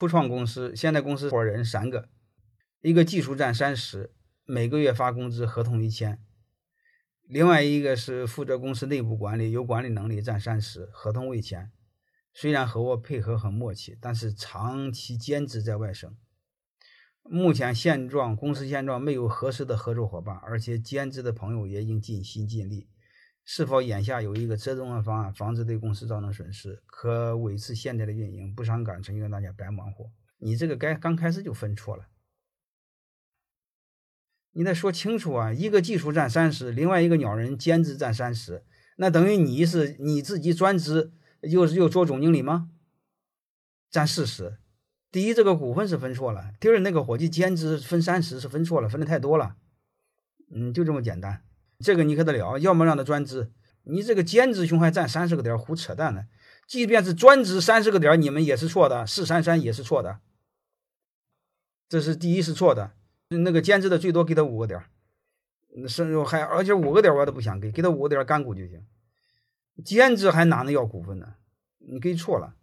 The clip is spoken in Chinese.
初创公司现在公司伙人三个，一个技术占三十，每个月发工资，合同一签；另外一个是负责公司内部管理，有管理能力占三十，合同未签。虽然和我配合很默契，但是长期兼职在外省。目前现状，公司现状没有合适的合作伙伴，而且兼职的朋友也应尽心尽力。是否眼下有一个折中的方案，防止对公司造成损失，可维持现在的运营，不伤感情，让大家白忙活？你这个该刚开始就分错了，你得说清楚啊！一个技术占三十，另外一个鸟人兼职占三十，那等于你是你自己专职又是又做总经理吗？占四十。第一，这个股份是分错了；第二，那个伙计兼职分三十是分错了，分的太多了。嗯，就这么简单。这个你可得了，要么让他专职，你这个兼职熊还占三十个点，胡扯淡呢！即便是专职三十个点，你们也是错的，四三三也是错的。这是第一是错的，那个兼职的最多给他五个点，甚至还而且五个点我都不想给，给他五个点干股就行。兼职还哪能要股份呢？你给错了。